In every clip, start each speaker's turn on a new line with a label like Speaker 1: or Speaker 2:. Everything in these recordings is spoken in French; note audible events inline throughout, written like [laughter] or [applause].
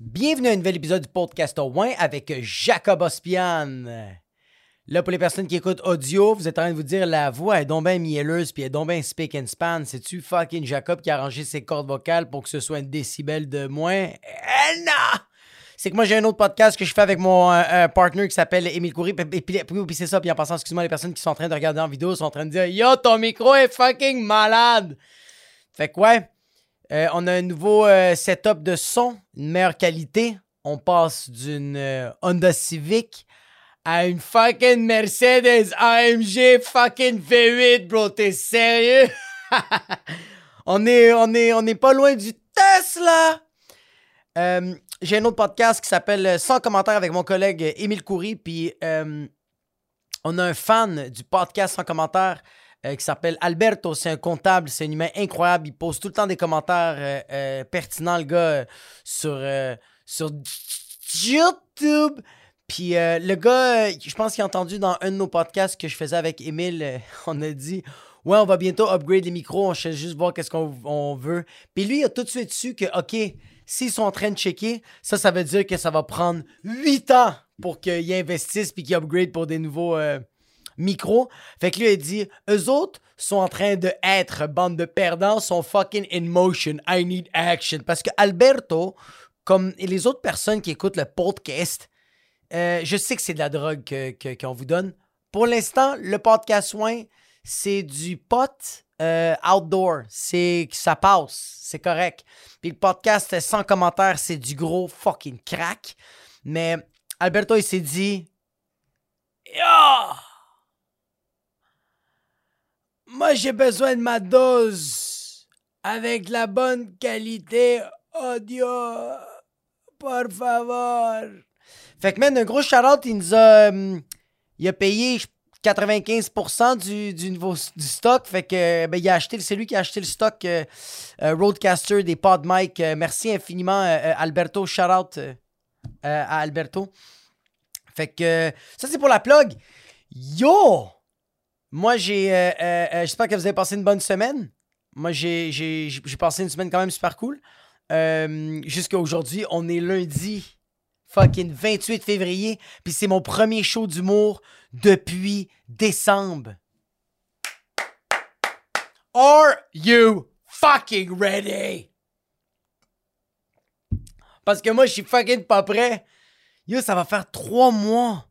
Speaker 1: Bienvenue à un nouvel épisode du podcast au avec Jacob Ospian. Là, pour les personnes qui écoutent audio, vous êtes en train de vous dire la voix est donc bien mielleuse puis est donc bien speak and span. C'est-tu fucking Jacob qui a arrangé ses cordes vocales pour que ce soit un décibel de moins? Eh non! C'est que moi, j'ai un autre podcast que je fais avec mon euh, partner qui s'appelle Émile Coury. Et puis c'est ça. Puis en passant, excuse-moi, les personnes qui sont en train de regarder en vidéo sont en train de dire Yo, ton micro est fucking malade! Fait que ouais, euh, on a un nouveau euh, setup de son, une meilleure qualité. On passe d'une euh, Honda Civic à une fucking Mercedes AMG fucking V8, bro. T'es sérieux? [laughs] on, est, pas loin du Tesla! J'ai un autre podcast qui s'appelle Sans commentaire avec mon collègue Émile Coury. Puis on a un fan du podcast Sans commentaire euh, qui s'appelle Alberto. C'est un comptable, c'est un humain incroyable. Il pose tout le temps des commentaires euh, euh, pertinents, le gars, sur, sur YouTube. Puis le gars, je pense qu'il a entendu dans un de nos podcasts que je faisais avec Émile, euh, on a dit Ouais, on va bientôt upgrade les micros, on cherche juste voir qu'est-ce qu'on on veut. Puis lui, il a tout de suite su que, OK, s'ils sont en train de checker, ça, ça veut dire que ça va prendre 8 ans pour qu'ils investissent puis qu'ils upgrade pour des nouveaux micros. Fait que lui, il dit Eux autres sont en train de être, bande de perdants, sont fucking in motion. I need action. Parce que Alberto, comme les autres personnes qui écoutent le podcast, euh, je sais que c'est de la drogue que- que- qu'on vous donne. Pour l'instant, le podcast soin, c'est du pot euh, outdoor. C'est ça passe, c'est correct. Puis le podcast sans commentaire, c'est du gros fucking crack. Mais Alberto, il s'est dit! Moi j'ai besoin de ma dose avec la bonne qualité audio. Por favor. Fait que, man, un gros shout-out, il nous a, hum, il a payé 95% du, du nouveau du stock. Fait que, ben, il a acheté, c'est lui qui a acheté le stock euh, euh, Roadcaster des Pod Mic. Euh, merci infiniment, euh, euh, Alberto. Shout-out euh, euh, à Alberto. Fait que, euh, ça, c'est pour la plug. Yo! Moi, j'ai. euh, euh, euh, J'espère que vous avez passé une bonne semaine. Moi, j'ai passé une semaine quand même super cool. Jusqu'à aujourd'hui, on est lundi fucking 28 février, puis c'est mon premier show d'humour depuis décembre. Are you fucking ready? Parce que moi, je suis fucking pas prêt. Yo, ça va faire trois mois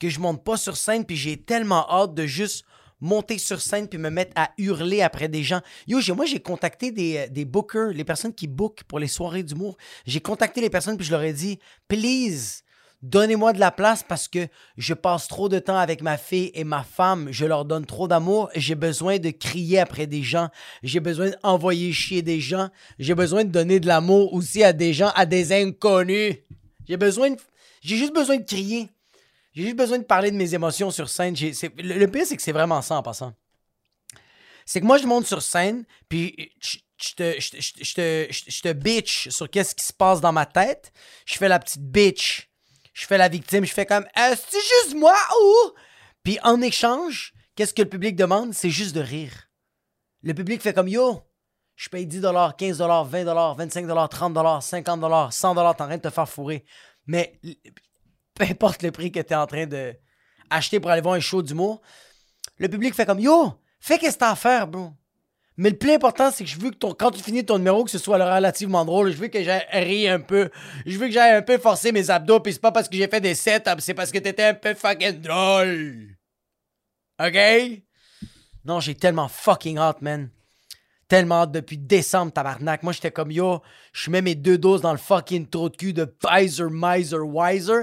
Speaker 1: que je monte pas sur scène, puis j'ai tellement hâte de juste monter sur scène puis me mettre à hurler après des gens. Yo, moi, j'ai contacté des, euh, des bookers, les personnes qui bookent pour les soirées d'humour. J'ai contacté les personnes puis je leur ai dit, please, donnez-moi de la place parce que je passe trop de temps avec ma fille et ma femme. Je leur donne trop d'amour. J'ai besoin de crier après des gens. J'ai besoin d'envoyer chier des gens. J'ai besoin de donner de l'amour aussi à des gens, à des inconnus. J'ai besoin. J'ai juste besoin de crier. J'ai juste besoin de parler de mes émotions sur scène. Le, le pire, c'est que c'est vraiment ça en passant. C'est que moi, je monte sur scène, puis je te, bitch sur qu'est-ce qui se passe dans ma tête. Je fais la petite bitch. Je fais la victime. Je fais comme, Euh, c'est juste moi ou? Puis en échange, qu'est-ce que le public demande? C'est juste de rire. Le public fait comme, yo, je paye 10 15 20 25 30 50 100 t'es en train de te faire fourrer. Mais peu importe le prix que tu es en train de acheter pour aller voir un show d'humour, le public fait comme Yo, fais qu'est-ce que t'as à faire, bro. Mais le plus important, c'est que je veux que quand tu finis ton numéro, que ce soit relativement drôle. Je veux que j'aille rire un peu. Je veux que j'aille un peu forcer mes abdos. Puis c'est pas parce que j'ai fait des setups, c'est parce que t'étais un peu fucking drôle. OK? Non, j'ai tellement fucking hâte, man. Tellement hâte depuis décembre, tabarnak. Moi, j'étais comme yo, je mets mes deux doses dans le fucking trou de cul de Pfizer, Miser, Wiser.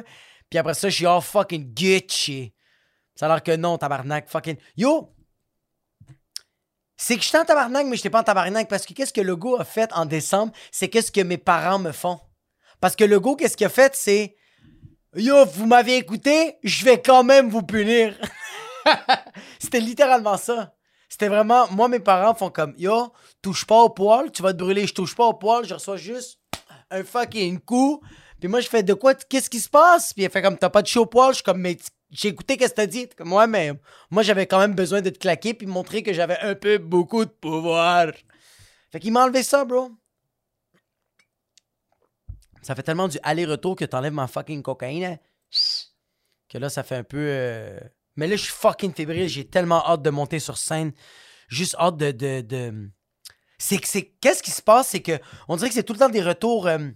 Speaker 1: Puis après ça, je suis all fucking Gucci. Ça a l'air que non, tabarnak. Fucking. Yo! C'est que j'étais en tabarnak, mais j'étais pas en tabarnak parce que qu'est-ce que le go a fait en décembre? C'est qu'est-ce que mes parents me font. Parce que le go, qu'est-ce qu'il a fait? C'est Yo, vous m'avez écouté, je vais quand même vous punir. [laughs] C'était littéralement ça. C'était vraiment, moi, mes parents font comme, yo, touche pas au poil, tu vas te brûler, je touche pas au poil, je reçois juste un fucking coup. Puis moi, je fais, de quoi, qu'est-ce qui se passe? Puis elle fait comme, t'as pas de chaud au poil, je suis comme, mais j'ai écouté qu'est-ce que t'as dit. Comme, ouais, mais moi, j'avais quand même besoin de te claquer puis montrer que j'avais un peu beaucoup de pouvoir. Fait qu'il m'a enlevé ça, bro. Ça fait tellement du aller-retour que t'enlèves ma fucking cocaïne. hein. Que là, ça fait un peu. euh, Mais là, je suis fucking fébrile. J'ai tellement hâte de monter sur scène. Juste hâte de. de, de- C'est c'est. Qu'est-ce qui se passe? C'est que. On dirait que c'est tout le temps des retours. euh,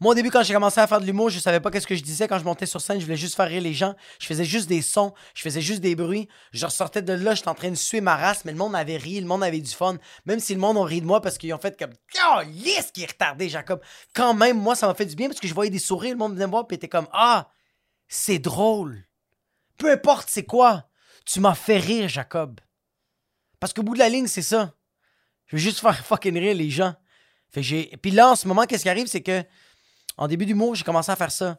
Speaker 1: Moi, au début, quand j'ai commencé à faire de l'humour, je savais pas qu'est-ce que je disais. Quand je montais sur scène, je voulais juste faire rire les gens. Je faisais juste des sons. Je faisais juste des bruits. Je ressortais de là, j'étais en train de suer ma race, mais le monde avait ri, le monde avait du fun. Même si le monde a ri de moi parce qu'ils ont fait comme Oh, yes, qui est retardé, Jacob. Quand même, moi, ça m'a fait du bien parce que je voyais des sourires, le monde venait me voir, puis était comme Ah, c'est drôle. Peu importe c'est quoi, tu m'as fait rire, Jacob. Parce qu'au bout de la ligne, c'est ça. Je veux juste faire fucking rire les gens. Fait j'ai... Puis là, en ce moment, qu'est-ce qui arrive, c'est que en début d'humour, j'ai commencé à faire ça.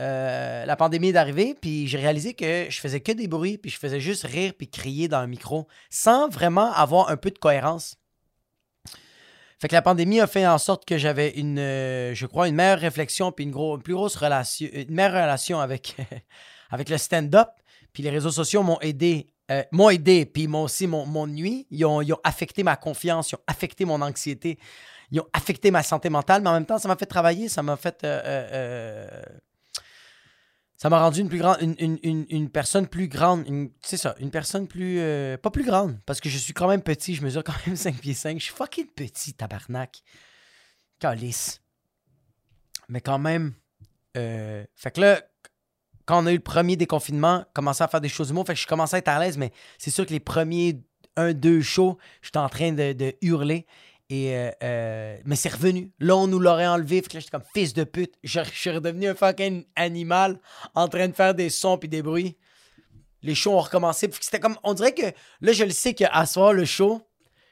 Speaker 1: Euh, la pandémie est arrivée, puis j'ai réalisé que je faisais que des bruits, puis je faisais juste rire puis crier dans un micro, sans vraiment avoir un peu de cohérence. Fait que la pandémie a fait en sorte que j'avais une, euh, je crois, une meilleure réflexion puis une, plus grosse relation, une meilleure relation [laughs] avec, le stand-up. Puis les réseaux sociaux m'ont aidé, euh, m'ont aidé, puis m'ont aussi mon, nuit. Ils ils ont affecté ma confiance, ils ont affecté mon anxiété, ils ont affecté ma santé mentale, mais en même temps, ça m'a fait travailler, ça m'a fait. euh, euh, euh, ça m'a rendu une plus grande, une, personne plus grande, c'est ça, une personne plus, pas plus grande, parce que je suis quand même petit, je mesure quand même [laughs] 5 pieds 5, je suis fucking petit, tabarnak. Calice. Mais quand même, fait que là, quand on a eu le premier déconfinement, commencé à faire des choses humour, fait que je commençais à être à l'aise, mais c'est sûr que les premiers un, deux shows, j'étais en train de hurler. Euh, euh, mais c'est revenu. Là, on nous l'aurait enlevé. Fait que là, j'étais comme fils de pute. Je, suis redevenu un fucking animal en train de faire des sons puis des bruits. Les shows ont recommencé. C'était comme. On dirait que là, je le sais qu'à soir, le show,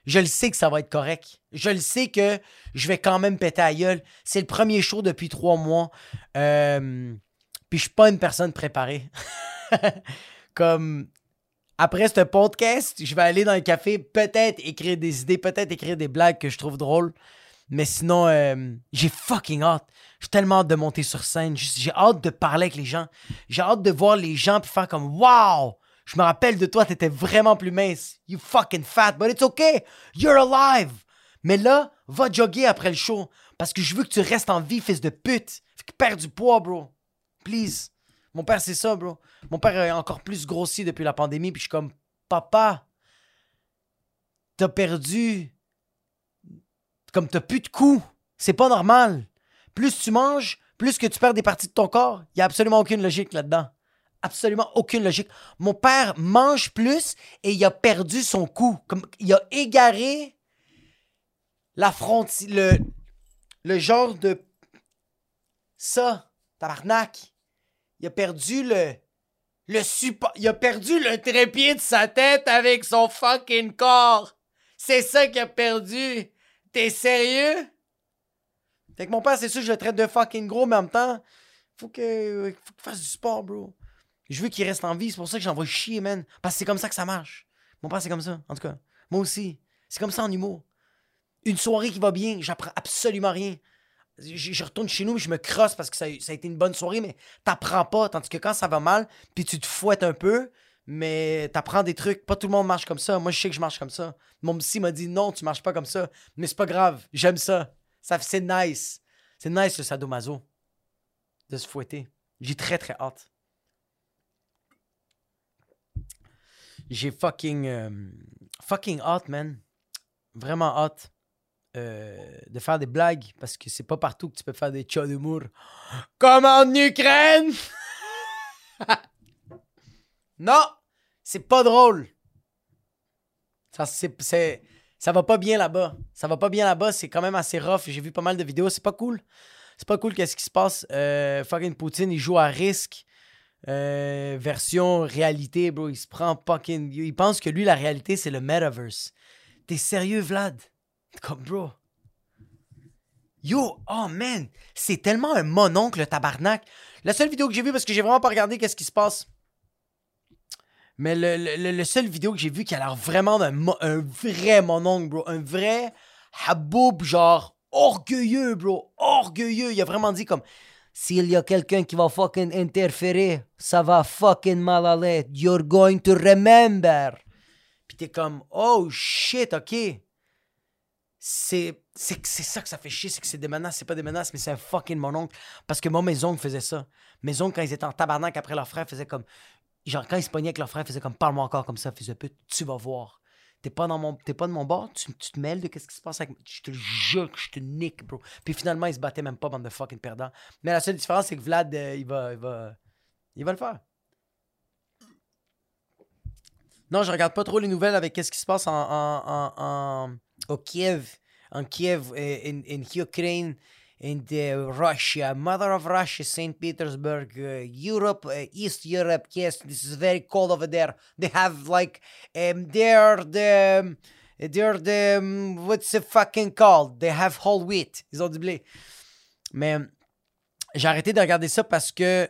Speaker 1: je le sais que ça va être correct. Je le sais que je vais quand même péter à gueule. C'est le premier show depuis trois mois. Euh, puis je suis pas une personne préparée. [laughs] Comme après ce podcast, je vais aller dans le café, peut-être écrire des idées, peut-être écrire des blagues que je trouve drôles. Mais sinon, euh, j'ai fucking hâte. J'ai tellement hâte de monter sur scène. J'ai hâte de parler avec les gens. J'ai hâte de voir les gens faire comme Wow! Je me rappelle de toi, t'étais vraiment plus mince. You fucking fat, but it's okay. You're alive. Mais là, va jogger après le show. Parce que je veux que tu restes en vie, fils de pute. Fait que perds du poids, bro. Please. Mon père, c'est ça, bro. Mon père est encore plus grossi depuis la pandémie, puis je suis comme, papa, t'as perdu. Comme t'as plus de coups. C'est pas normal. Plus tu manges, plus que tu perds des parties de ton corps. Il y a absolument aucune logique là-dedans. Absolument aucune logique. Mon père mange plus et il a perdu son cou. Comme, il a égaré la frontière. Le, le genre de. Ça, tabarnak. Il a perdu le. Le support. Il a perdu le trépied de sa tête avec son fucking corps. C'est ça qu'il a perdu. T'es sérieux? Fait que mon père, c'est sûr, je le traite de fucking gros, mais en même temps, faut que, faut qu'il fasse du sport, bro. Je veux qu'il reste en vie, c'est pour ça que j'envoie chier, man. Parce que c'est comme ça que ça marche. Mon père, c'est comme ça, en tout cas. Moi aussi. C'est comme ça en humour. Une soirée qui va bien, j'apprends absolument rien. Je, retourne chez nous, je me crosse parce que ça, a- ça a été une bonne soirée, mais t'apprends pas. Tandis que quand ça va mal, puis tu te fouettes un peu, mais t'apprends des trucs. Pas tout le monde marche comme ça. Moi, je sais que je marche comme ça. Mon psy m'a dit non, tu marches pas comme ça. Mais c'est pas grave, j'aime ça. ça c'est nice. C'est nice le sadomaso. De se fouetter. J'ai très très hâte. J'ai fucking. euh, fucking hâte, man. Vraiment hâte. Euh, de faire des blagues parce que c'est pas partout que tu peux faire des chats d'humour. [gasps] Comme en Ukraine! [laughs] non! C'est pas drôle. Ça, c'est, va pas bien là-bas. Ça va pas bien là-bas. C'est quand même assez rough. J'ai vu pas mal de vidéos. C'est pas cool. C'est pas cool qu'est-ce qui se passe. Euh, fucking Poutine, il joue à risque. Euh, version réalité, bro. Il se prend fucking. Il pense que lui, la réalité, c'est le metaverse. T'es sérieux, Vlad? Comme, bro. Yo, oh man, c'est tellement un mononcle, le tabarnak. La seule vidéo que j'ai vue, parce que j'ai vraiment pas regardé qu'est-ce qui se passe. Mais le, le, vidéo que j'ai vu qui a l'air vraiment d'un un vrai mononcle, bro. Un vrai haboub, genre orgueilleux, bro. Orgueilleux. Il a vraiment dit comme s'il y a quelqu'un qui va fucking interférer, ça va fucking mal aller. You're going to remember. Puis t'es comme, oh shit, ok. C'est, c'est ça que ça fait chier, c'est que c'est des menaces, c'est pas des menaces, mais c'est un fucking mon oncle. Parce que moi, mes oncles faisaient ça. Mes oncles, quand ils étaient en tabarnak après leur frère, faisaient comme. Genre, quand ils se pognaient avec leur frère, faisaient comme parle-moi encore comme ça, fils de pute, tu vas voir. T'es pas, dans mon, t'es pas de mon bord, tu, tu te mêles de qu'est-ce qui se passe avec. Je te jure que je te nique, bro. Puis finalement, ils se battaient même pas, bande de fucking perdants. Mais la seule différence, c'est que Vlad, euh, il, va, il, va, il va le faire. Non, je regarde pas trop les nouvelles avec qu'est-ce qui se passe en, en, en, en- au Kiev, en Kiev, in, in Ukraine, in the Russia, mother of Russia, Saint Petersburg, uh, Europe, uh, East Europe. Yes, this is very cold over there. They have like, um, they're the, they're the, um, what's it fucking called? They have whole wheat. Ils ont du blé. Mais j'ai arrêté de regarder ça parce que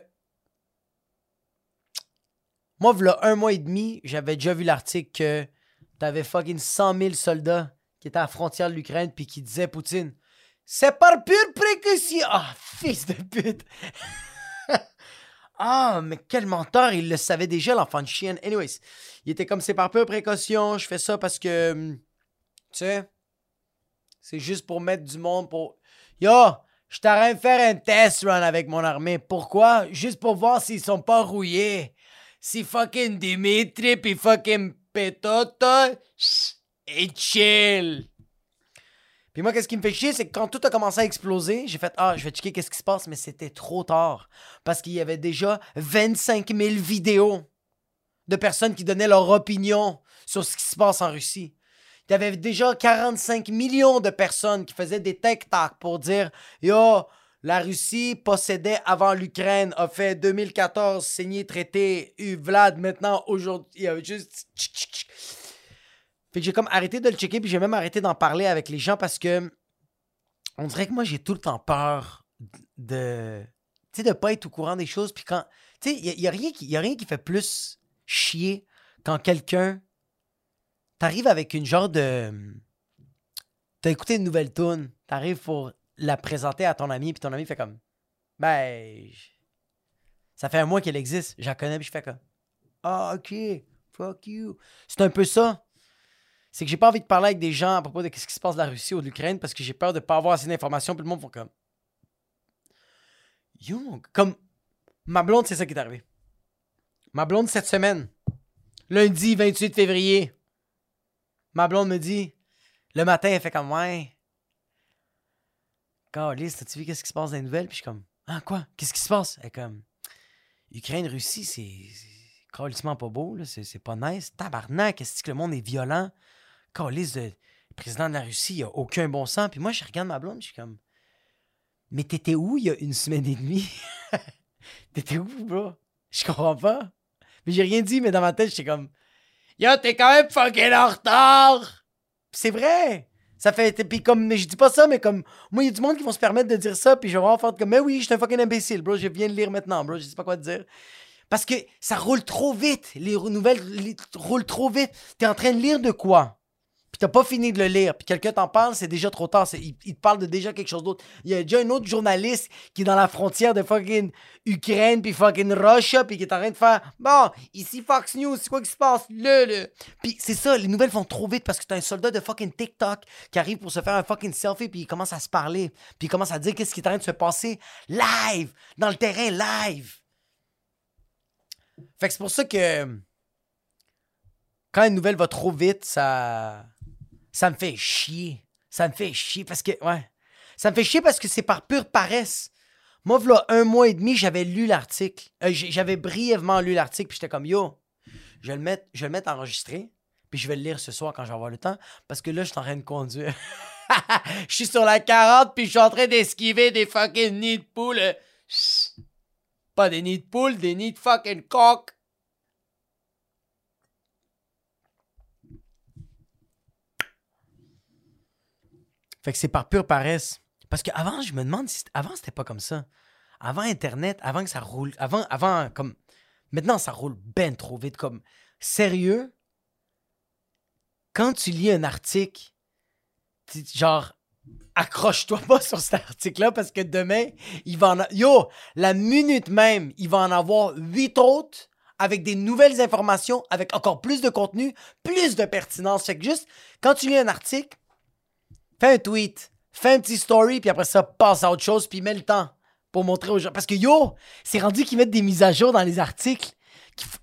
Speaker 1: moi, v'là un mois et demi, j'avais déjà vu l'article que t'avais fucking 100 000 soldats qui étaient à la frontière de l'Ukraine puis qui disaient Poutine, c'est par pure précaution. Ah, fils de pute. [laughs] ah, mais quel menteur, il le savait déjà, l'enfant de chienne. Anyways, il était comme c'est par pure précaution, je fais ça parce que, hum, tu sais, c'est juste pour mettre du monde pour. Yo, je t'arrête de faire un test run avec mon armée. Pourquoi? Juste pour voir s'ils sont pas rouillés. Si fucking Dimitri pis fucking Petoto, et chill. Puis moi, qu'est-ce qui me fait chier, c'est que quand tout a commencé à exploser, j'ai fait Ah, je vais checker qu'est-ce qui se passe, mais c'était trop tard. Parce qu'il y avait déjà 25 000 vidéos de personnes qui donnaient leur opinion sur ce qui se passe en Russie. Il y avait déjà 45 millions de personnes qui faisaient des TikTok pour dire Yo, la Russie possédait avant l'Ukraine, a fait 2014, signé traité, eu Vlad, maintenant, aujourd'hui, il y avait juste. Fait que j'ai comme arrêté de le checker, puis j'ai même arrêté d'en parler avec les gens parce que on dirait que moi, j'ai tout le temps peur de. Tu sais, de pas être au courant des choses. Puis quand. Tu sais, il n'y a, rien qui- a rien qui fait plus chier quand quelqu'un. T'arrives avec une genre de. T'as écouté une nouvelle tune, t'arrives pour la présenter à ton ami, puis ton ami fait comme. Ben. Ça fait un mois qu'elle existe, je la connais, puis je fais comme. Ah, ok, fuck you. C'est un peu ça c'est que j'ai pas envie de parler avec des gens à propos de ce qui se passe de la Russie ou de l'Ukraine parce que j'ai peur de pas avoir assez d'informations puis le monde font comme Yo, comme ma blonde, c'est ça qui est arrivé. Ma blonde cette semaine, lundi 28 février, ma blonde me dit le matin, elle fait comme ouais. Carlis, t'as-tu vu qu'est-ce qui se passe dans les nouvelles? Puis je suis comme Ah quoi? Qu'est-ce qui se passe? Elle comme Ukraine, Russie, c'est. carrément pas beau, là. C'est, pas nice. Tabarnak, est-ce que le monde est violent? Carlis, le président de la Russie, il a aucun bon sens. Puis moi, je regarde ma blonde, je suis comme Mais t'étais où il y a une semaine et demie? [laughs] t'étais où, bro? Je comprends pas. Mais j'ai rien dit, mais dans ma tête, j'étais comme Yo, t'es quand même fucking en retard! C'est vrai! Ça fait. Puis comme. Mais je dis pas ça, mais comme. Moi, il y a du monde qui vont se permettre de dire ça, puis je vais vraiment faire comme. Mais oui, je suis un fucking imbécile, bro. Je viens de lire maintenant, bro. Je sais pas quoi te dire. Parce que ça roule trop vite. Les nouvelles roulent trop vite. T'es en train de lire de quoi? T'as pas fini de le lire. Puis quelqu'un t'en parle, c'est déjà trop tard. Il te parle de déjà quelque chose d'autre. Il y a déjà un autre journaliste qui est dans la frontière de fucking Ukraine puis fucking Russia puis qui est en train de faire Bon, ici Fox News, c'est quoi qui se passe? Le, le. Puis c'est ça, les nouvelles vont trop vite parce que t'as un soldat de fucking TikTok qui arrive pour se faire un fucking selfie puis il commence à se parler. Puis il commence à dire qu'est-ce qui est en train de se passer live, dans le terrain live. Fait que c'est pour ça que quand une nouvelle va trop vite, ça ça me fait chier. Ça me fait chier parce que ouais, ça me fait chier parce que c'est par pure paresse. Moi, voilà un mois et demi, j'avais lu l'article. Euh, j'avais brièvement lu l'article, puis j'étais comme yo, je vais le mettre, je le enregistré, puis je vais le lire ce soir quand je vais avoir le temps, parce que là, je suis en train de conduire. [laughs] Je suis sur la 40, puis je suis en train d'esquiver des fucking nids de poules. euh, Pas des nids de poules, des nids de fucking coq. Fait que c'est par pure paresse. Parce qu'avant, je me demande si. Avant, c'était pas comme ça. Avant Internet, avant que ça roule. Avant, avant, comme. Maintenant, ça roule ben trop vite. Comme. Sérieux? Quand tu lis un article, genre. Accroche-toi [laughs] pas sur cet article-là parce que demain, il va en a... Yo, la minute même, il va en avoir huit autres avec des nouvelles informations, avec encore plus de contenu, plus de pertinence. Fait que juste, quand tu lis un article, fais un tweet, fais un petit story, puis après ça, passe à autre chose, puis mets le temps pour montrer aux gens. Parce que yo, c'est rendu qu'ils mettent des mises à jour dans les articles.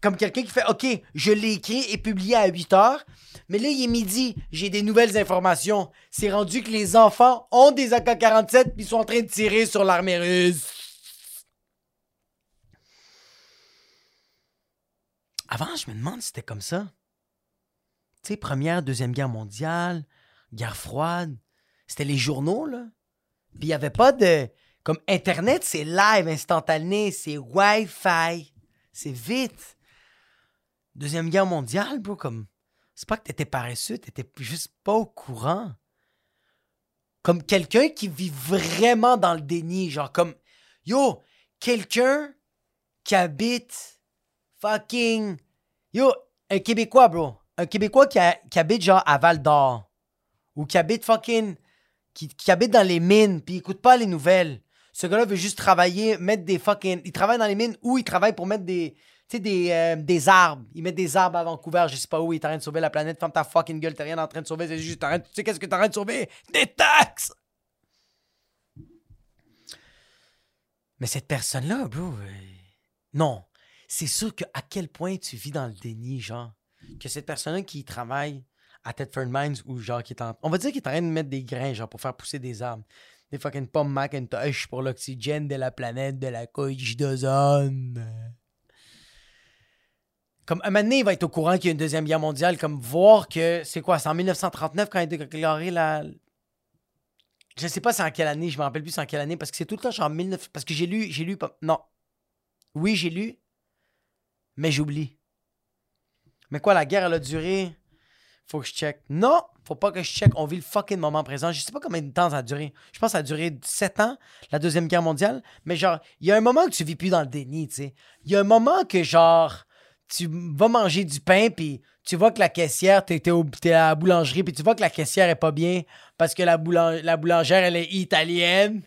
Speaker 1: Comme quelqu'un qui fait OK, je l'ai écrit et publié à 8 heures, mais là, il est midi, j'ai des nouvelles informations. C'est rendu que les enfants ont des AK-47 puis sont en train de tirer sur l'armée russe. Avant, je me demande si c'était comme ça. Tu sais, première, deuxième guerre mondiale, guerre froide. C'était les journaux, là. Puis il avait pas de. Comme Internet, c'est live, instantané, c'est Wi-Fi. C'est vite. Deuxième guerre mondiale, bro, comme. C'est pas que t'étais paresseux, t'étais juste pas au courant. Comme quelqu'un qui vit vraiment dans le déni, genre comme. Yo, quelqu'un qui habite fucking. Yo, un Québécois, bro. Un Québécois qui, habite genre à Val d'Or. Ou qui habite fucking. Qui, habite dans les mines, puis écoute pas les nouvelles. Ce gars-là veut juste travailler, mettre des fucking. Il travaille dans les mines ou il travaille pour mettre des. Tu sais, des, euh, des arbres. Il met des arbres à Vancouver, je sais pas où. Il est en train de sauver la planète. Ferme ta fucking gueule, t'es rien en train de sauver. C'est juste. Tu sais qu'est-ce que t'es en train de sauver? Des taxes! Mais cette personne-là, bro. Euh, non. C'est sûr que à quel point tu vis dans le déni, genre. Que cette personne-là qui travaille à Tedford Mines ou genre qui est en. On va dire qu'il est en train de mettre des grains, genre, pour faire pousser des arbres des fucking pommes Macintosh pour l'oxygène de la planète, de la couche d'ozone. Comme un moment donné, il va être au courant qu'il y a une deuxième guerre mondiale, comme voir que c'est quoi, c'est en 1939 quand il a déclaré la. Je sais pas c'est en quelle année, je me rappelle plus c'est en quelle année, parce que c'est tout le temps genre 19. Parce que j'ai lu, j'ai lu. Non. Oui, j'ai lu, mais j'oublie. Mais quoi, la guerre, elle a duré. Faut que je check. Non, faut pas que je check. On vit le fucking moment présent. Je sais pas combien de temps ça a duré. Je pense que ça a duré 7 ans, la Deuxième Guerre mondiale. Mais genre, il y a un moment que tu vis plus dans le déni, tu sais. Il y a un moment que genre, tu vas manger du pain, puis tu vois que la caissière, t'es, es à la boulangerie, puis tu vois que la caissière est pas bien parce que la, la boulangère, elle est italienne.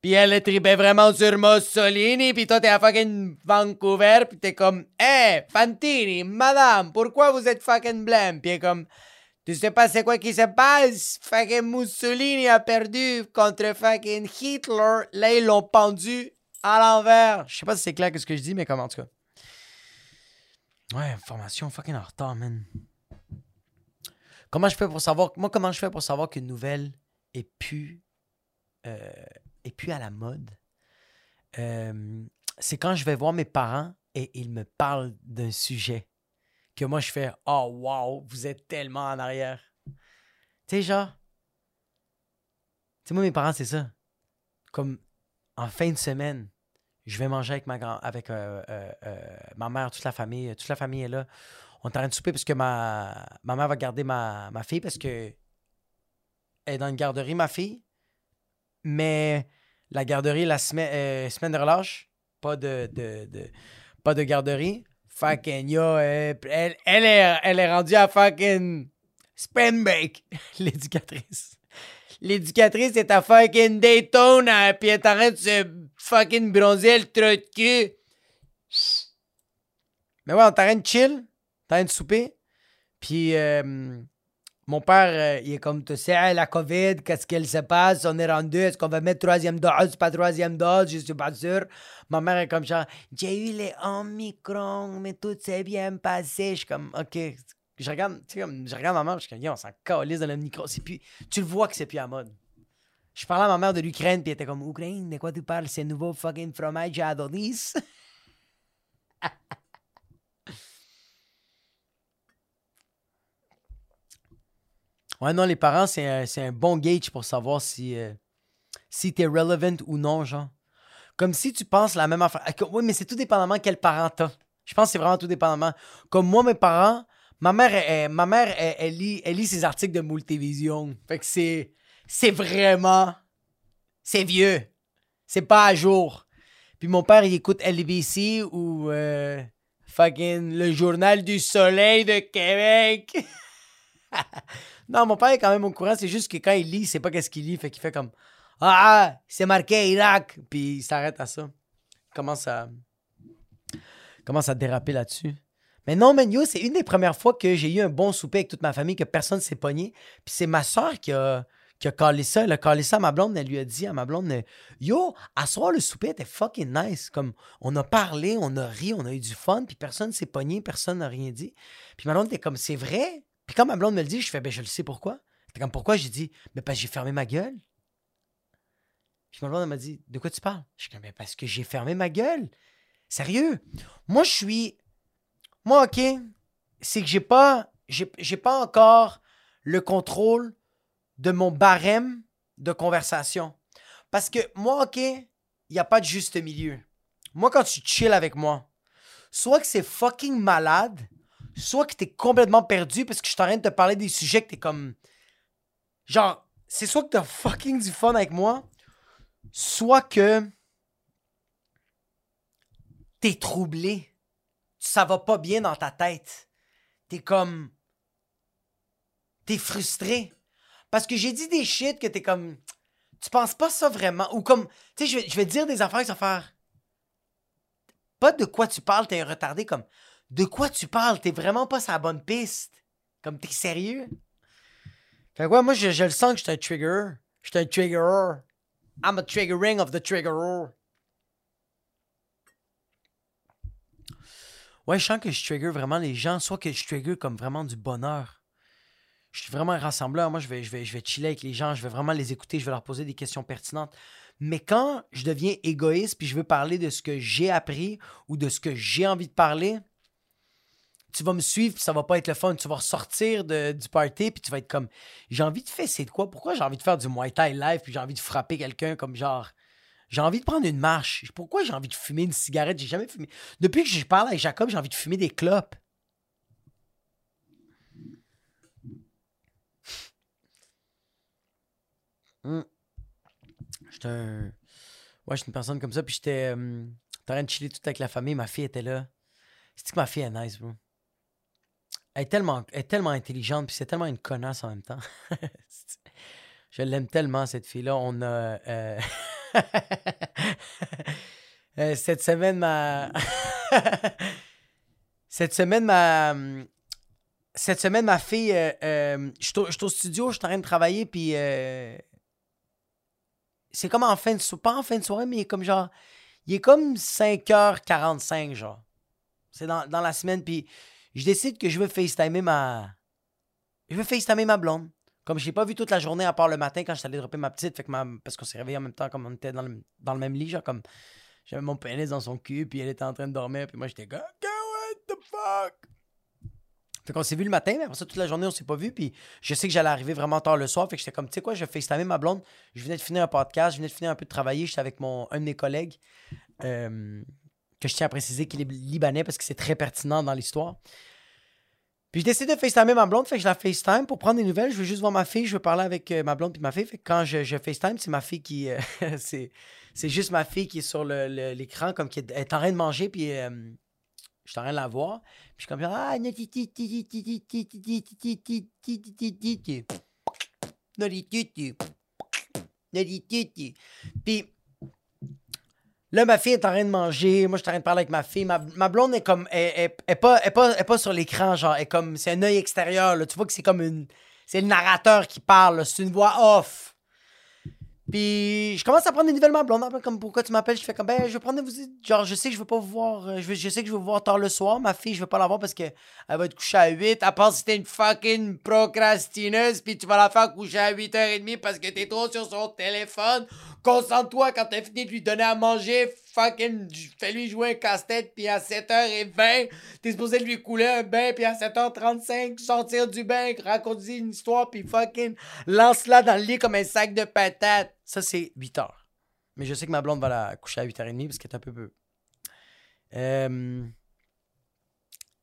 Speaker 1: Puis elle tripée vraiment sur Mussolini, puis toi t'es à fucking Vancouver, puis t'es comme, hé, Fantini, madame, pourquoi vous êtes fucking blême? Puis elle comme, tu sais pas c'est quoi qui se passe? Fucking Mussolini a perdu contre fucking Hitler. Là, ils l'ont pendu à l'envers. Je sais pas si c'est clair que ce que je dis, mais comment en tout cas. Ouais, information fucking en retard, man. Comment je fais pour savoir. Moi, comment je fais pour savoir qu'une nouvelle est plus. Euh, est plus à la mode? Euh, c'est quand je vais voir mes parents et ils me parlent d'un sujet que moi je fais Oh wow, vous êtes tellement en arrière. Tu sais, genre. Tu sais, moi, mes parents, c'est ça. Comme en fin de semaine, je vais manger avec ma grand avec euh, euh, ma mère, toute la famille. Toute la famille est là. On est en train de souper parce que ma, ma mère va garder ma, ma fille parce que elle est dans une garderie, ma fille. Mais la garderie, la semaine, semaine de relâche, pas de, de, de, pas de garderie. Fucking yo, elle, elle, est, elle est rendue à fucking Spinbake, [laughs] l'éducatrice. L'éducatrice est à fucking Daytona, puis elle train de se fucking bronzer le trou de cul. Mais ouais, on train de chill, train de souper. Puis euh, mon père, euh, il est comme, tu sais, la COVID, qu'est-ce qu'elle se passe? On est rendu, est-ce qu'on va mettre troisième dose, pas troisième dose? Je suis pas sûr. Ma mère est comme genre, j'ai eu les Omicron, mais tout s'est bien passé. Je suis comme, OK. Je regarde, tu sais, comme, je regarde ma mère, je suis comme, on s'en calisse de l'Omicron. Tu le vois que c'est plus à mode. Je parlais à ma mère de l'Ukraine, puis elle était comme, Ukraine, de quoi tu parles? C'est nouveau fucking fromage à Adonis? [laughs] Ouais, non, les parents, c'est un, bon gauge pour savoir si, euh, si t'es relevant ou non, genre. Comme si tu penses la même affaire. Oui, mais c'est tout dépendamment quel parent t'as. Je pense que c'est vraiment tout dépendamment. Comme moi, mes parents, ma mère, ma mère elle, lit, elle lit ses articles de Multivision. Fait que c'est, c'est vraiment. C'est vieux. C'est pas à jour. Puis mon père, il écoute LBC ou euh, fucking le Journal du Soleil de Québec. [laughs] Non, mon père est quand même au courant. C'est juste que quand il lit, il sait pas qu'est-ce qu'il lit. Fait qu'il fait comme Ah, c'est marqué Irak. Puis il s'arrête à ça. Il commence à. commence à déraper là-dessus. Mais non, Menyo, c'est une des premières fois que j'ai eu un bon souper avec toute ma famille, que personne s'est pogné. Puis c'est ma soeur qui a, qui a collé ça. Elle a collé ça à ma blonde. Elle lui a dit à ma blonde Yo, à soir, le souper était fucking nice. Comme, on a parlé, on a ri, on a eu du fun, puis personne s'est pogné, personne n'a rien dit. Puis ma blonde était comme C'est vrai. Puis quand ma blonde me le dit, je fais Ben, je le sais pourquoi. Comme Pourquoi? J'ai dit Mais parce que j'ai fermé ma gueule. Puis ma blonde m'a dit De quoi tu parles? Je suis comme Ben, parce que j'ai fermé ma gueule. Sérieux? Moi, je suis. Moi, OK, c'est que j'ai pas. J'ai pas encore le contrôle de mon barème de conversation. Parce que moi, OK, il n'y a pas de juste milieu. Moi, quand tu chill avec moi, soit que c'est fucking malade, soit que t'es complètement perdu parce que je suis en train de te parler des sujets que t'es comme. Genre, c'est soit que t'as fucking du fun avec moi, soit que t'es troublé. Ça va pas bien dans ta tête. T'es comme. T'es frustré. Parce que j'ai dit des shit que t'es comme. Tu penses pas ça vraiment. Ou comme. Tu sais, je vais, te dire des affaires vont faire. Pas de quoi tu parles, t'es retardé. Comme. De quoi tu parles? T'es vraiment pas sur la bonne piste. Comme t'es sérieux. Fait que ouais, moi, je, je le sens que je suis un trigger. Je suis un triggerer. I'm a triggering of the triggerer. Ouais, je sens que je trigger vraiment les gens, soit que je trigger comme vraiment du bonheur. Je suis vraiment un rassembleur. Moi, je vais, je, vais, je vais chiller avec les gens, je vais vraiment les écouter, je vais leur poser des questions pertinentes. Mais quand je deviens égoïste puis je veux parler de ce que j'ai appris ou de ce que j'ai envie de parler, tu vas me suivre puis ça va pas être le fun. Tu vas ressortir de, du party puis tu vas être comme j'ai envie de faire c'est de quoi? Pourquoi j'ai envie de faire du Muay Thai live puis j'ai envie de frapper quelqu'un comme genre j'ai envie de prendre une marche. Pourquoi j'ai envie de fumer une cigarette? J'ai jamais fumé. Depuis que je parle avec Jacob, j'ai envie de fumer des clopes. Hmm. J'étais un... Ouais, j'étais une personne comme ça, puis j'étais euh, en train de chiller tout avec la famille. Ma fille était là. C'est que ma fille est nice, bro? Elle est tellement, est tellement intelligente, puis c'est tellement une connasse en même temps. [laughs] je l'aime tellement, cette fille-là. On a... Euh, [laughs] Euh, cette semaine, ma. [laughs] cette semaine, ma. Cette semaine, ma fille. Euh, euh, je suis au studio, je suis en train de travailler, puis. c'est comme en fin de soirée. Pas en fin de soirée, mais il est comme genre. Il est comme 5h45, genre. C'est dans, dans la semaine, puis je décide que je veux FaceTimer ma. Je veux FaceTimer ma blonde. Comme je l'ai pas vu toute la journée à part le matin quand je suis allé dropper ma petite, parce qu'on s'est réveillé en même temps comme on était dans le, même lit, genre comme j'avais mon pénis dans son cul, puis elle était en train de dormir, puis moi j'étais comme what the fuck. Fait qu'on s'est vu le matin, mais après ça toute la journée on s'est pas vu, puis je sais que j'allais arriver vraiment tard le soir, fait que j'étais comme tu sais quoi, je vais FaceTimer ma blonde. Je venais de finir un podcast, je venais de finir un peu de travailler, j'étais avec mon un de mes collègues. Euh, que je tiens à préciser qu'il est libanais parce que c'est très pertinent dans l'histoire. Puis j'ai décidé de FaceTimer ma blonde, fait que je la FaceTime pour prendre des nouvelles. Je veux juste voir ma fille, je veux parler avec euh, ma blonde puis ma fille. Fait que quand je, je FaceTime, c'est ma fille qui. Euh, c'est, juste ma fille qui est sur l'écran, comme qui est, en train de manger, puis euh, je suis en train de la voir. Puis je suis comme. Ah, Puis Là, ma fille est en train de manger. Moi, je suis en train de parler avec ma fille. Ma, blonde est comme. Elle, est pas, pas, sur l'écran, genre. est comme. C'est un œil extérieur. Là. Tu vois que c'est comme une. C'est le narrateur qui parle. C'est une voix off. Puis je commence à prendre des nouvelles ma blonde. Comme pourquoi tu m'appelles? Je fais comme ben je vais prendre vous genre je sais que je veux pas vous voir euh, je, je sais que je vais vous voir tard le soir. Ma fille, je vais pas la voir parce que elle va être couchée à 8 à part si t'es une fucking procrastineuse puis tu vas la faire coucher à 8h30 parce que t'es trop sur son téléphone. Concentre-toi quand t'as fini de lui donner à manger. Fucking fais-lui jouer un casse-tête puis à 7h20, t'es supposé lui couler un bain puis à 7h35 sortir du bain, raconter une histoire puis fucking lance-la dans le lit comme un sac de patates. Ça, c'est 8 heures. Mais je sais que ma blonde va la coucher à 8h30 parce qu'elle est un peu peu. Euh,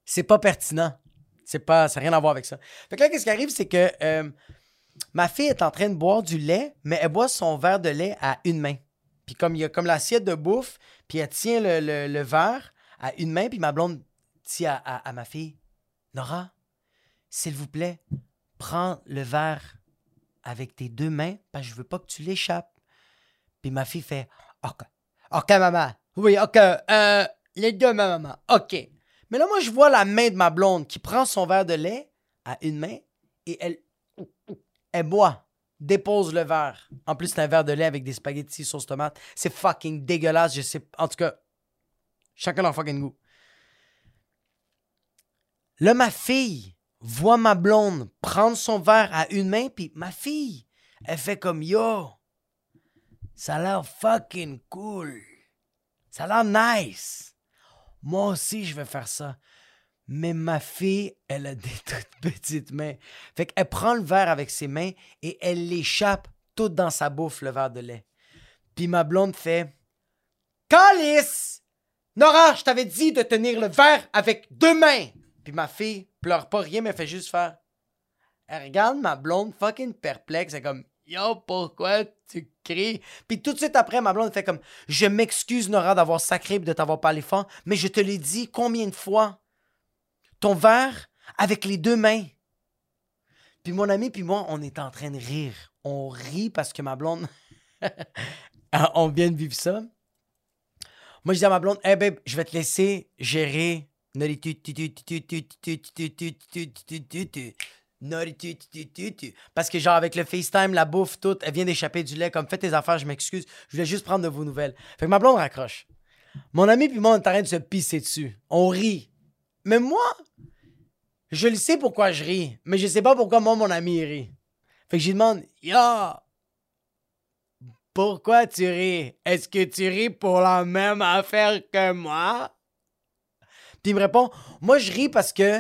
Speaker 1: c'est pas pertinent. C'est pas, ça n'a rien à voir avec ça. Fait que là, qu'est-ce qui arrive, c'est que euh, ma fille est en train de boire du lait, mais elle boit son verre de lait à une main. Puis comme il y a comme l'assiette de bouffe, puis elle tient le, verre à une main, puis ma blonde dit à, ma fille, Nora, s'il vous plaît, prends le verre avec tes deux mains parce que je veux pas que tu l'échappes. Puis ma fille fait OK. OK, maman. Oui, OK. Euh, les deux mains, maman. OK. Mais là, moi, je vois la main de ma blonde qui prend son verre de lait à une main et elle, elle boit dépose le verre. En plus, c'est un verre de lait avec des spaghettis sauce tomate. C'est fucking dégueulasse. Je sais. En tout cas, chacun leur fucking goût. Là, ma fille voit ma blonde prendre son verre à une main, puis ma fille, elle fait comme yo. Ça a l'air fucking cool. Ça a l'air nice. Moi aussi, je vais faire ça. Mais ma fille, elle a [laughs] des toutes petites mains. Fait qu'elle prend le verre avec ses mains et elle l'échappe tout dans sa bouffe, le verre de lait. Puis ma blonde fait Calice! Nora, je t'avais dit de tenir le verre avec deux mains! Puis ma fille pleure pas rien, mais fait juste faire. Elle regarde ma blonde fucking perplexe. Elle est comme Yo, pourquoi tu cries? Puis tout de suite après, ma blonde fait comme Je m'excuse, Nora, d'avoir sacré et de t'avoir parlé fort, mais je te l'ai dit combien de fois? Ton verre avec les deux mains. Puis mon ami, puis moi, on est en train de rire. On rit parce que ma blonde. on vient de vivre ça. Moi, je dis à ma blonde, hey babe, je vais te laisser gérer. Parce que, genre, avec le FaceTime, la bouffe, tout, elle vient d'échapper du lait. Comme, faites tes affaires, je m'excuse. Je voulais juste prendre de vos nouvelles. Fait que ma blonde raccroche. Mon ami puis moi, on est en train de se pisser dessus. On rit. Mais moi, je le sais pourquoi je ris. Mais je sais pas pourquoi moi, mon ami, rit. Fait que je lui demande, Yo, pourquoi tu ris? Est-ce que tu ris pour la même affaire que moi? Puis il me répond, moi, je ris parce que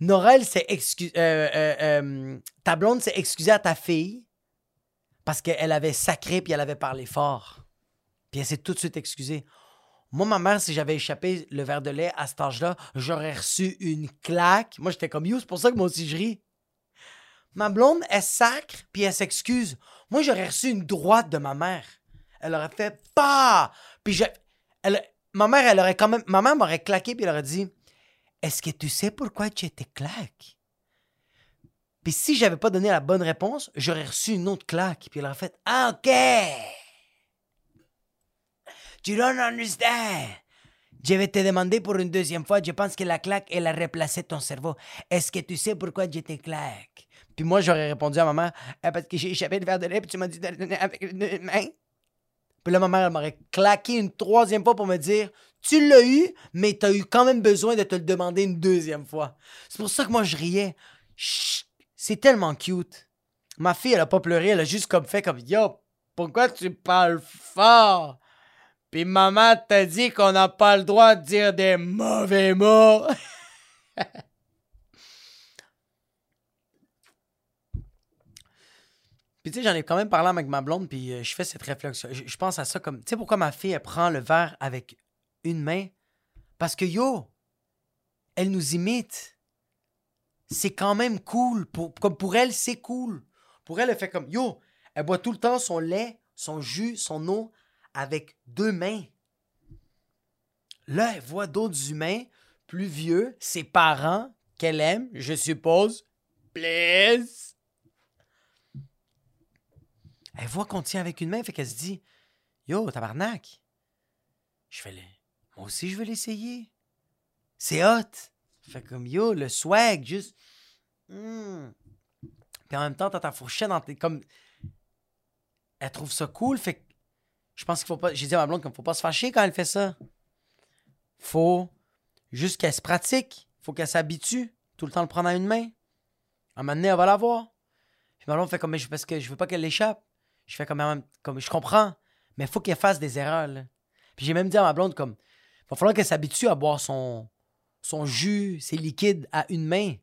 Speaker 1: Norel s'est excusé. Euh, euh, euh, ta blonde s'est excusée à ta fille parce qu'elle avait sacré puis elle avait parlé fort. Puis elle s'est tout de suite excusée. Moi, ma mère, si j'avais échappé le verre de lait à cet âge-là, j'aurais reçu une claque. Moi, j'étais comme you, c'est pour ça que moi aussi je ris. Ma blonde, elle sacre puis elle s'excuse. Moi, j'aurais reçu une droite de ma mère. Elle aurait fait pas. Puis je, ma mère, elle aurait quand même, ma mère m'aurait claqué puis elle aurait dit est-ce que tu sais pourquoi tu étais claque? Puis si j'avais pas donné la bonne réponse, j'aurais reçu une autre claque. Puis elle aurait fait Ah, OK! Tu don't understand! Je vais te demander pour une deuxième fois, je pense que la claque, elle a replacé ton cerveau. Est-ce que tu sais pourquoi j'étais claque? Puis moi, j'aurais répondu à maman, ah, parce que j'ai échappé le verre de lait, puis tu m'as dit de le donner avec une main. Puis là, ma mère, elle m'aurait claqué une troisième fois pour me dire Tu l'as eu, mais tu as eu quand même besoin de te le demander une deuxième fois. C'est pour ça que moi, je riais. C'est tellement cute. Ma fille, elle a pas pleuré, elle a juste comme fait comme Yo, pourquoi tu parles fort? Puis maman t'a dit qu'on n'a pas le droit de dire des mauvais mots. [laughs] Puis tu sais, j'en ai quand même parlé avec ma blonde, puis euh, je fais cette réflexion. Je, pense à ça comme, tu sais pourquoi ma fille, elle prend le verre avec une main? Parce que yo, elle nous imite. C'est quand même cool. Pour, comme pour elle, c'est cool. Pour elle, elle fait comme, yo, elle boit tout le temps son lait, son jus, son eau avec deux mains. Là, elle voit d'autres humains plus vieux, ses parents, qu'elle aime, je suppose. Please elle voit qu'on tient avec une main, fait qu'elle se dit Yo, tabarnak. Je fais le. Moi aussi, je vais l'essayer. C'est hot. Fait comme yo, le swag, juste. Hmm. Puis en même temps, t'as ta fourchette dans tes. Comme. Elle trouve ça cool, fait que. Je pense qu'il faut pas. J'ai dit à ma blonde qu'il faut pas se fâcher quand elle fait ça. Faut juste qu'elle se pratique. Faut qu'elle s'habitue. Tout le temps le prendre à une main. À un moment donné, elle va l'avoir. Puis ma blonde fait comme, parce que je veux pas qu'elle l'échappe. Je fais comme, comme je comprends, mais faut qu'elle fasse des erreurs. Puis j'ai même dit à ma blonde comme, il va falloir qu'elle s'habitue à boire son, son jus, ses liquides à une main.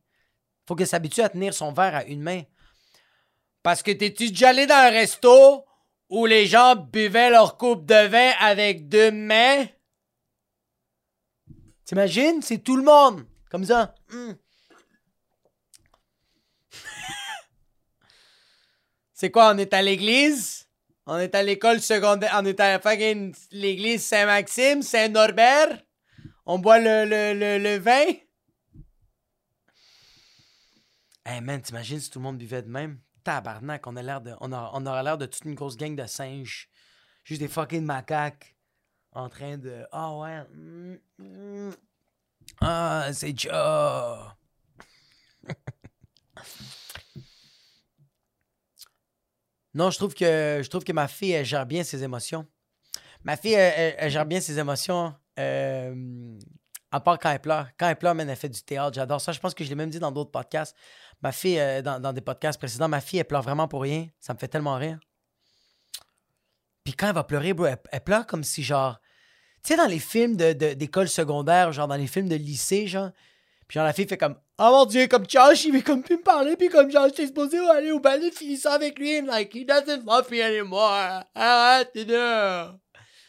Speaker 1: faut qu'elle s'habitue à tenir son verre à une main. Parce que t'es-tu déjà allé dans un resto où les gens buvaient leur coupe de vin avec deux mains? T'imagines? C'est tout le monde. Comme ça. Hmm. [laughs] C'est quoi, on est à l'église? On est à l'école secondaire. On est à l'église Saint-Maxime, Saint-Norbert. On boit le, vin. Hey man, t'imagines si tout le monde buvait de même? Tabarnak, on a l'air de. On, on aurait l'air de toute une grosse gang de singes. Juste des fucking macaques. En train de. Ah ouais. Mm, mm. Ah, c'est Joe. [laughs] Non, je trouve que je trouve que ma fille, elle gère bien ses émotions. Ma fille, elle gère bien ses émotions. euh, à part quand elle pleure. Quand elle pleure, man, elle fait du théâtre. J'adore ça. Je pense que je l'ai même dit dans d'autres podcasts. Ma fille, euh, dans, des podcasts précédents, ma fille, elle pleure vraiment pour rien. Ça me fait tellement rire. Puis quand elle va pleurer, bro, elle, pleure comme si, genre... Tu sais, dans les films de- de- d'école secondaire, genre dans les films de lycée, genre... Puis genre, la fille fait comme... Oh mon Dieu, comme Josh, il veut comme plus me parler. Puis comme genre, j'étais supposé aller au ballet, finir ça avec lui. Like, he doesn't love me anymore. Arrête, là.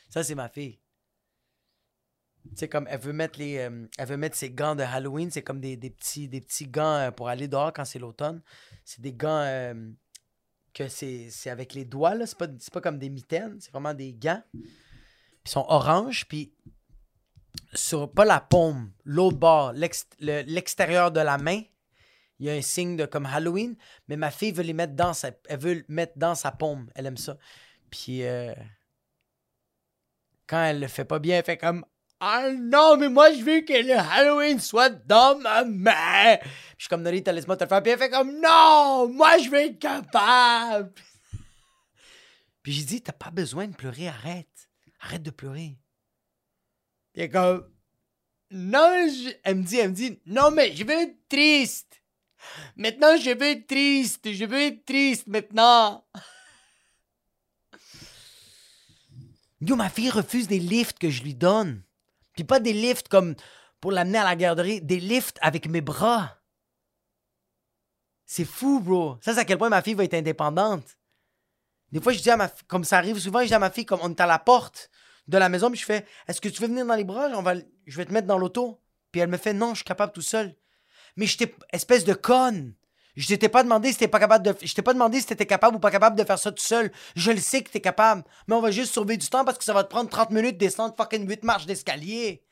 Speaker 1: Ça, c'est ma fille. Sais, comme elle veut mettre les. euh, elle veut mettre ses gants de Halloween. C'est comme des, des petits, des petits gants euh, pour aller dehors quand c'est l'automne. C'est des gants euh, que c'est c'est avec les doigts, là. C'est pas, c'est pas comme des mitaines. C'est vraiment des gants. Ils sont orange. Puis sur pas la paume, l'autre bord, le- l'extérieur de la main, il y a un signe de comme Halloween. Mais ma fille veut les mettre dans sa. Elle veut le mettre dans sa paume. Elle aime ça. Puis quand elle le fait pas bien, elle fait comme Ah non, mais moi je veux que le Halloween soit dans ma main. Puis je suis comme Norita, laisse-moi te le faire. Puis elle fait comme Non, moi je veux être capable. [laughs] Puis j'ai dit T'as pas besoin de pleurer, arrête. Arrête de pleurer. Puis elle comme Non, elle me dit, elle me dit Non, mais je veux être triste. Maintenant, je veux être triste. Je veux être triste maintenant. [laughs] Yo, ma fille refuse des lifts que je lui donne. Puis pas des lifts comme pour l'amener à la garderie, des lifts avec mes bras. C'est fou, bro. Ça, c'est à quel point ma fille va être indépendante. Des fois, je dis à ma fille, comme ça arrive souvent, je dis à ma fille, comme on est à la porte de la maison, puis je fais Est-ce que tu veux venir dans les bras? On va, Je vais te mettre dans l'auto. Puis elle me fait Non, je suis capable tout seul. Mais j'étais espèce de conne. Je t'ai pas demandé si capable de. T'ai pas demandé si t'étais capable ou pas capable de faire ça tout seul. Je le sais que t'es capable. Mais on va juste sauver du temps parce que ça va te prendre 30 minutes de descendre fucking 8 marches d'escalier.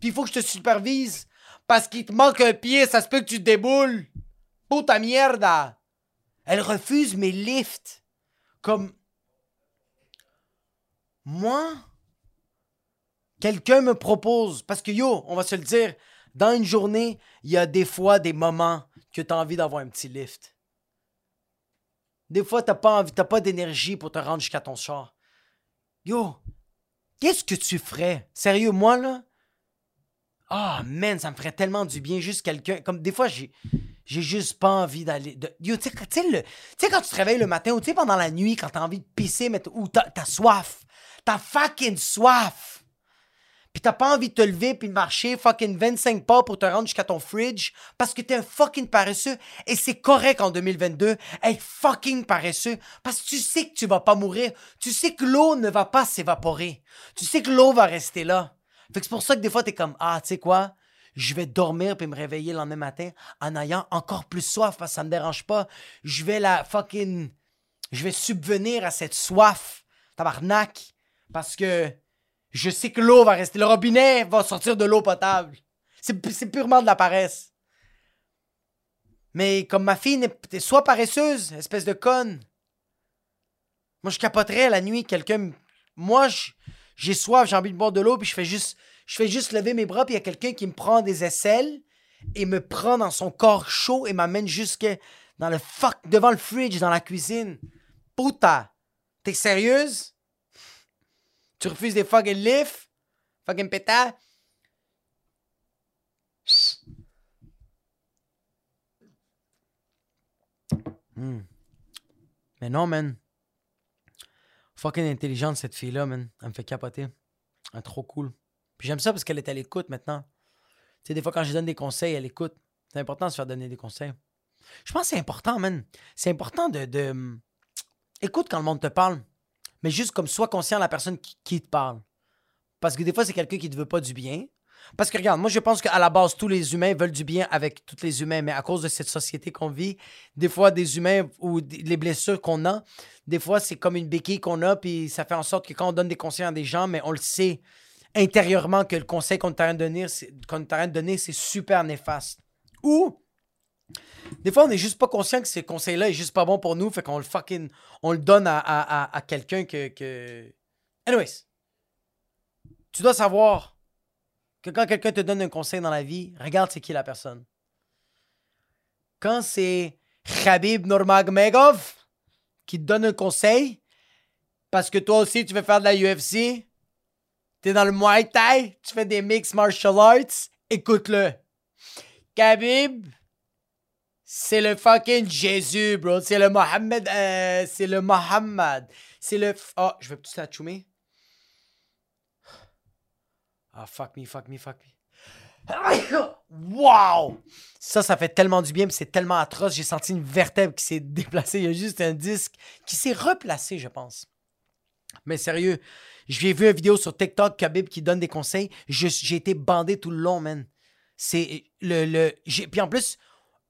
Speaker 1: Puis il faut que je te supervise. Parce qu'il te manque un pied, ça se peut que tu te déboules. Puta mierda. Elle refuse mes lifts. Comme. Moi, quelqu'un me propose. Parce que yo, on va se le dire, dans une journée, il y a des fois des moments que tu as envie d'avoir un petit lift. Des fois, t'as pas envie, t'as pas d'énergie pour te rendre jusqu'à ton char. Yo, qu'est-ce que tu ferais? Sérieux, moi, là? Ah, man, ça me ferait tellement du bien, juste quelqu'un. Comme des fois, j'ai. J'ai juste pas envie d'aller. de- Yo, tu sais, quand- tu te réveilles le matin ou tu pendant la nuit, quand t'as envie de pisser, mais ou t'as soif. T'as fucking soif. Puis t'as pas envie de te lever puis de marcher fucking 25 pas pour te rendre jusqu'à ton fridge parce que t'es un fucking paresseux. Et c'est correct en 2022 être fucking paresseux parce que tu sais que tu vas pas mourir. Tu sais que l'eau ne va pas s'évaporer. Tu sais que l'eau va rester là. Fait que c'est pour ça que des fois t'es comme ah tu sais quoi? Je vais dormir puis me réveiller le lendemain matin en ayant encore plus soif parce que ça me dérange pas. Je vais la fucking je vais subvenir à cette soif tabarnak parce que je sais que l'eau va rester. Le robinet va sortir de l'eau potable. C'est purement de la paresse. Mais comme ma fille t'es soit paresseuse, espèce de conne. Moi, je capoterais la nuit, quelqu'un. Moi, j'ai soif, j'ai envie de boire de l'eau, puis je fais juste. Je juste lever mes bras, puis il y a quelqu'un qui me prend des aisselles et me prend dans son corps chaud et m'amène jusque dans le fuck, devant le fridge, dans la cuisine. Puta! T'es sérieuse? Tu refuses des fucking lifts? Fucking pétard? Hmm. Mais non, man. Fucking intelligente, cette fille-là, man. Elle me fait capoter. Elle est trop cool. Puis j'aime ça parce qu'elle est à l'écoute maintenant. Tu sais, des fois, quand je donne des conseils, elle écoute. C'est important de se faire donner des conseils. Je pense que c'est important, man. C'est important de, de, hum, Écoute quand le monde te parle. Mais juste comme sois conscient de la personne qui, te parle. Parce que des fois, c'est quelqu'un qui te veut pas du bien. Parce que regarde, moi je pense qu'à la base, tous les humains veulent du bien avec tous les humains, mais à cause de cette société qu'on vit, des fois, des humains ou les blessures qu'on a, des fois, c'est comme une béquille qu'on a, puis ça fait en sorte que quand on donne des conseils à des gens, mais on le sait intérieurement que le conseil qu'on est en train de donner, c'est super néfaste. Ou, des fois, on n'est juste pas conscient que ce conseil-là est juste pas bon pour nous, fait qu'on le fucking, on le donne à, à, à- quelqu'un que, que... Anyways, tu dois savoir que quand quelqu'un te donne un conseil dans la vie, regarde c'est qui la personne. Quand c'est Khabib Nurmagomedov, qui te donne un conseil parce que toi aussi tu veux faire de la UFC, t'es dans le Muay Thai, tu fais des mix martial arts, écoute-le. Khabib, c'est le fucking Jésus, bro. C'est le Mohammed. Euh, c'est le Mohammed. C'est le. Oh, je vais tout la. Ah, fuck me, fuck me, fuck me. [coughs] Wow! Ça, ça fait tellement du bien, c'est tellement atroce. J'ai senti une vertèbre qui s'est déplacée. Il y a juste un disque qui s'est replacé, je pense. Mais sérieux, j'ai vu une vidéo sur TikTok, Khabib qui donne des conseils. J'ai été bandé tout le long, man. C'est le. le puis en plus,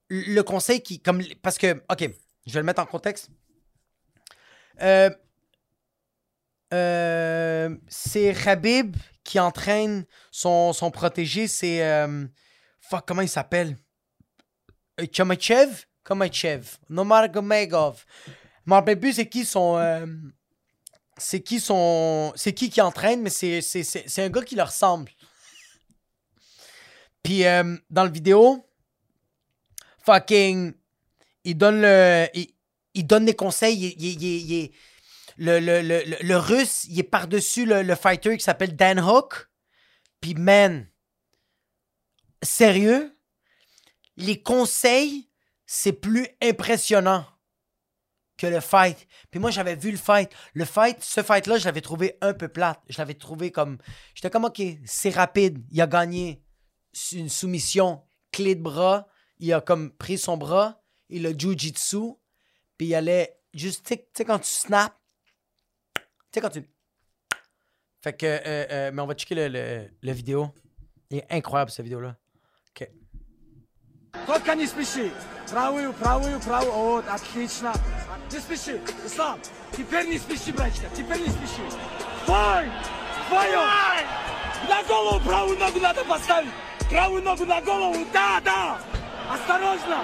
Speaker 1: le conseil qui. comme Parce que, OK, je vais le mettre en contexte. Euh, euh, c'est Khabib qui entraîne son, son protégé. C'est. Euh, fuck, comment il s'appelle? Chamachev Komachev. Nomar Gomegov. Je c'est qui son c'est qui son. C'est qui qui entraîne, mais c'est, un gars qui leur ressemble. Puis dans le vidéo, fucking. Il donne le. Il, donne des conseils. Il, le, le, le, le, russe, il est par-dessus le, fighter qui s'appelle Dan Hook. Puis man. Sérieux? Les conseils, c'est plus impressionnant que le fight. Puis moi, j'avais vu le fight. Le fight, ce fight-là, je l'avais trouvé un peu plate. Je l'avais trouvé comme. J'étais comme, OK, c'est rapide. Il a gagné une soumission, clé de bras Il a comme pris son bras, il a jujitsu. Puis il allait juste, tu sais, quand tu snaps, tu sais, quand tu. Fait que, euh, euh, mais on va checker le, le, le vidéo. Il est incroyable, cette vidéo-là. OK. Правую, правую, правую. Вот, отлично. Не спеши, Ислам. Теперь не спеши, братчика, теперь не спеши. Стой! Твою! На голову правую ногу надо поставить. Правую ногу на голову. Да, да. Осторожно.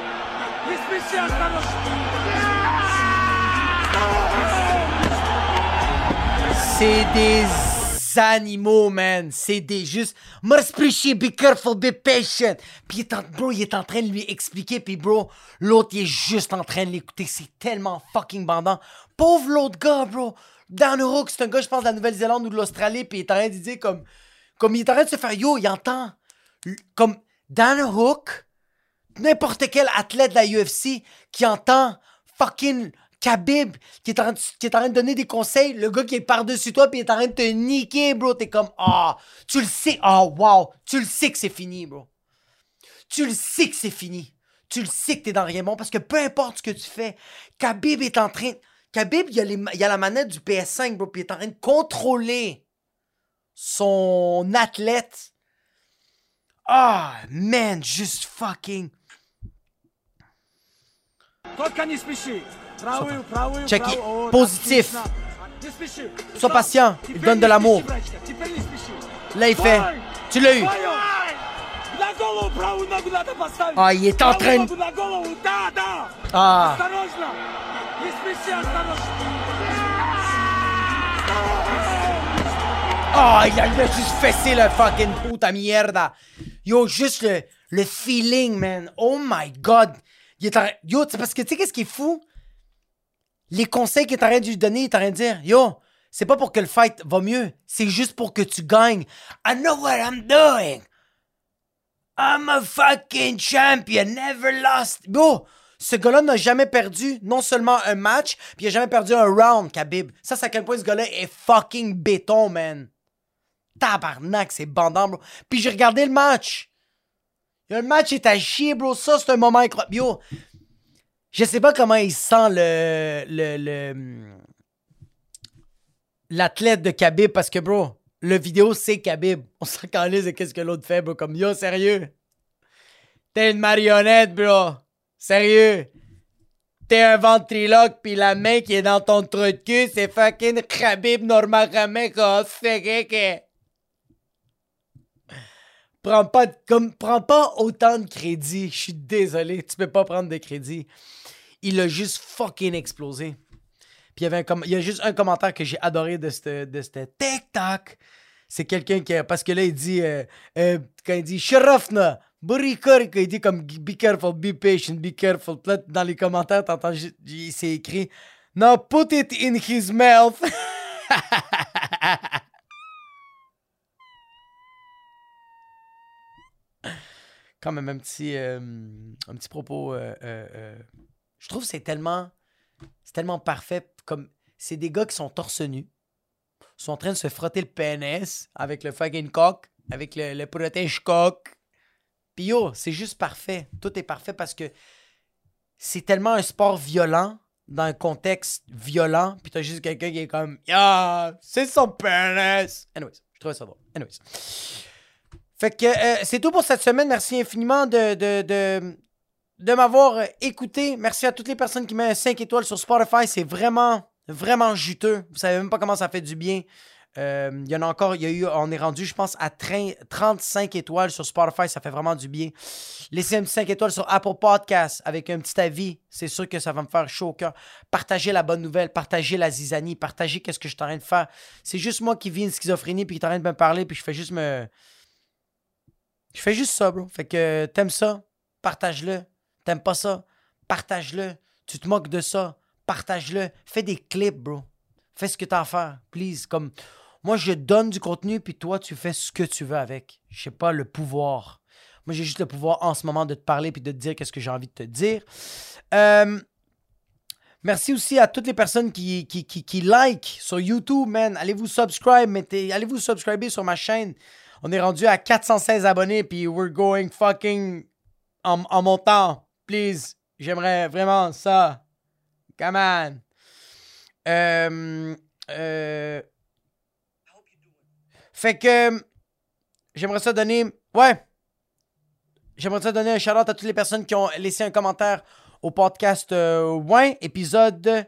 Speaker 1: Не спеши, осторожно. C'est des animaux, man. C'est des juste. Must be careful, be patient. Puis il est en, bro, il est en train de lui expliquer. Puis bro, l'autre, il est juste en train de l'écouter. C'est tellement fucking bandant. Pauvre l'autre gars, bro. Dan Hook, c'est un gars, je pense, de la Nouvelle-Zélande ou de l'Australie. Puis il est en train de dire comme. Comme il est en train de se faire yo, il entend. Comme Dan Hook, n'importe quel athlète de la UFC qui entend fucking Khabib qui est, en, train de donner des conseils, le gars qui est par-dessus toi puis est en train de te niquer, bro. T'es comme, ah, tu le sais, ah, wow, tu le sais que c'est fini, bro. Tu le sais que c'est fini. Tu le sais que t'es dans rien bon parce que peu importe ce que tu fais, Khabib est en train. Khabib, il y a, a la manette du PS5, bro, puis il est en train de contrôler son athlète. Ah, man, juste fucking. Checky, positif. Sois patient, il donne de l'amour. Là, il fait. Tu l'as eu. Ah, il est en train de... Ah. Ah, il a juste fessé le fucking puta mierda. Yo, juste le, le feeling, man. Oh my god. Il. Yo, parce que tu sais qu'est-ce qui est fou? les conseils qu'il est en train de lui donner, il est en train de dire Yo, c'est pas pour que le fight va mieux, c'est juste pour que tu gagnes. I know what I'm doing. I'm a fucking champion, never lost. Bro, ce gars-là n'a jamais perdu non seulement un match, puis il a jamais perdu un round, Khabib. Ça, c'est à quel point ce gars-là est fucking béton, man. Tabarnak, c'est bandant, bro. Puis j'ai regardé le match. Le match est à chier, bro. Ça, c'est un moment incroyable. Yo, je sais pas comment il sent le. le, l'athlète de Khabib parce que, bro, le vidéo, c'est Khabib. On s'en calise de qu'est-ce que l'autre fait, bro. Comme, yo, sérieux. T'es une marionnette, bro. Sérieux. T'es un ventriloque, puis la main qui est dans ton trou de cul, c'est fucking Khabib c'est que. Prends pas, comme, prends pas autant de crédit. Je suis désolé, tu peux pas prendre de crédit il a juste fucking explosé. Puis il y, avait un il y a juste un commentaire que j'ai adoré de ce de TikTok. C'est quelqu'un qui. Parce que là, il dit. Euh, euh, quand il dit Sharafna, Burikar, il dit comme Be careful, be patient, be careful. Là, dans les commentaires, t'entends, c'est écrit Now put it in his mouth. [laughs] Quand même un petit, euh, un petit propos. euh, euh, je trouve que c'est tellement, c'est tellement parfait. Comme c'est des gars qui sont torse nus, sont en train de se frotter le pénis avec le fucking coq, avec le, le protège coq. Puis yo, c'est juste parfait. Tout est parfait parce que c'est tellement un sport violent dans un contexte violent. Puis t'as juste quelqu'un qui est comme, ya, c'est son pénis. Anyways, je trouvais ça drôle. Anyways. Fait que euh, c'est tout pour cette semaine. Merci infiniment de, m'avoir euh, écouté. Merci à toutes les personnes qui mettent 5 étoiles sur Spotify. C'est vraiment, vraiment juteux. Vous savez même pas comment ça fait du bien. Euh, Il y en a encore, y a eu, on est rendu, je pense, à 30 35 étoiles sur Spotify. Ça fait vraiment du bien. Laissez un petit 5 étoiles sur Apple Podcasts avec un petit avis. C'est sûr que ça va me faire chaud au cœur. Partagez la bonne nouvelle, partagez la zizanie, partagez qu'est-ce que je suis en train de faire. C'est juste moi qui vis une schizophrénie puis qui est en train de me parler puis je fais juste me. Je fais juste ça, bro. Fait que t'aimes ça, partage-le. T'aimes pas ça, partage-le. Tu te moques de ça, partage-le. Fais des clips, bro. Fais ce que t'as à faire, please. Comme moi, je donne du contenu, puis toi, tu fais ce que tu veux avec. Je sais pas, le pouvoir. Moi, j'ai juste le pouvoir en ce moment de te parler puis de te dire qu'est-ce que j'ai envie de te dire. Euh, Merci aussi à toutes les personnes qui, qui, like sur YouTube, man. Allez-vous subscribe, mettez, allez-vous subscriber sur ma chaîne? On est rendu à 416 abonnés, puis we're going fucking en, en montant. Please. J'aimerais vraiment ça. Come on. Euh, euh, fait que j'aimerais ça donner. Ouais. J'aimerais ça donner un shout-out à toutes les personnes qui ont laissé un commentaire au podcast euh, Ouais, épisode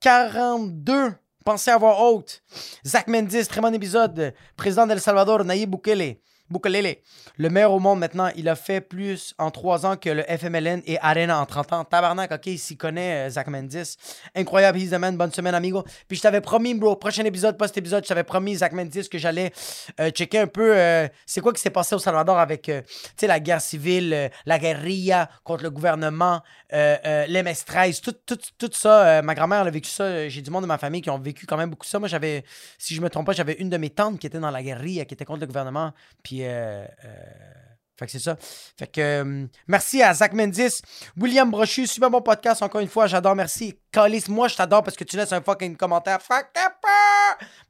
Speaker 1: 42. Pensez à voix haute. Zach Mendes, très bon épisode. Président d'El Salvador, Nayib Bukele. Bukelele. Le meilleur au monde maintenant, il a fait plus en 3 ans que le FMLN et Arena en 30 ans. Tabarnak, ok, il s'y connaît, euh, Zach Mendes. Incroyable, he's the man. Bonne semaine, amigo. Puis je t'avais promis, bro, prochain épisode, pas cet épisode, je t'avais promis, Zach Mendes, que j'allais euh, checker un peu euh, c'est quoi qui s'est passé au Salvador avec, tu sais, la guerre civile, la guérilla contre le gouvernement, euh, euh, l'MS-13, tout, tout, tout ça. ma grand-mère a vécu ça. J'ai du monde de ma famille qui ont vécu quand même beaucoup ça. Moi, j'avais, si je me trompe pas, j'avais une de mes tantes qui était dans la guérilla, qui était contre le gouvernement. Puis, euh, euh, fait que c'est ça. Fait que euh, merci à Zach Mendes, William Brochu, super bon podcast encore une fois, j'adore, merci. Calis, moi je t'adore parce que tu laisses un fucking commentaire. Fuck!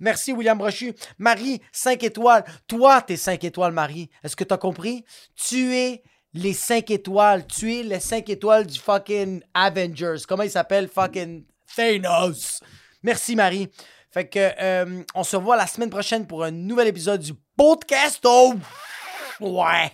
Speaker 1: Merci William Brochu. Marie, 5 étoiles. Toi, t'es 5 étoiles, Marie. Est-ce que t'as compris? Tu es les 5 étoiles. Tu es les 5 étoiles du fucking Avengers. Comment il s'appelle? Fucking Thanos. Merci Marie. Fait que euh, on se voit la semaine prochaine pour un nouvel épisode du podcast. Oh! Ouais.